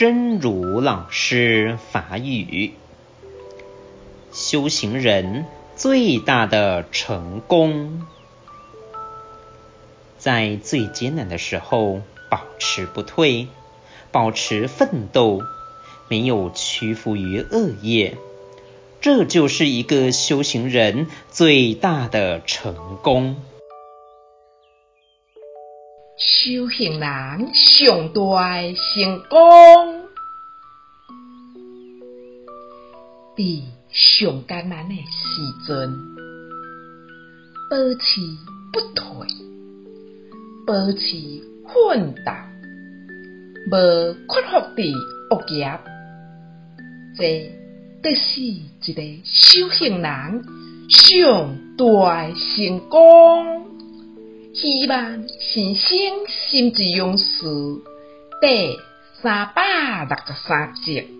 真如老师法语：修行人最大的成功，在最艰难的时候保持不退，保持奋斗，没有屈服于恶业，这就是一个修行人最大的成功。修行人上大的成功，伫上艰难的时阵，保持不退，保持奋斗，无屈服伫恶业，这得是一个修行人上大的成功。希望先生心之勇士第三百六十三集。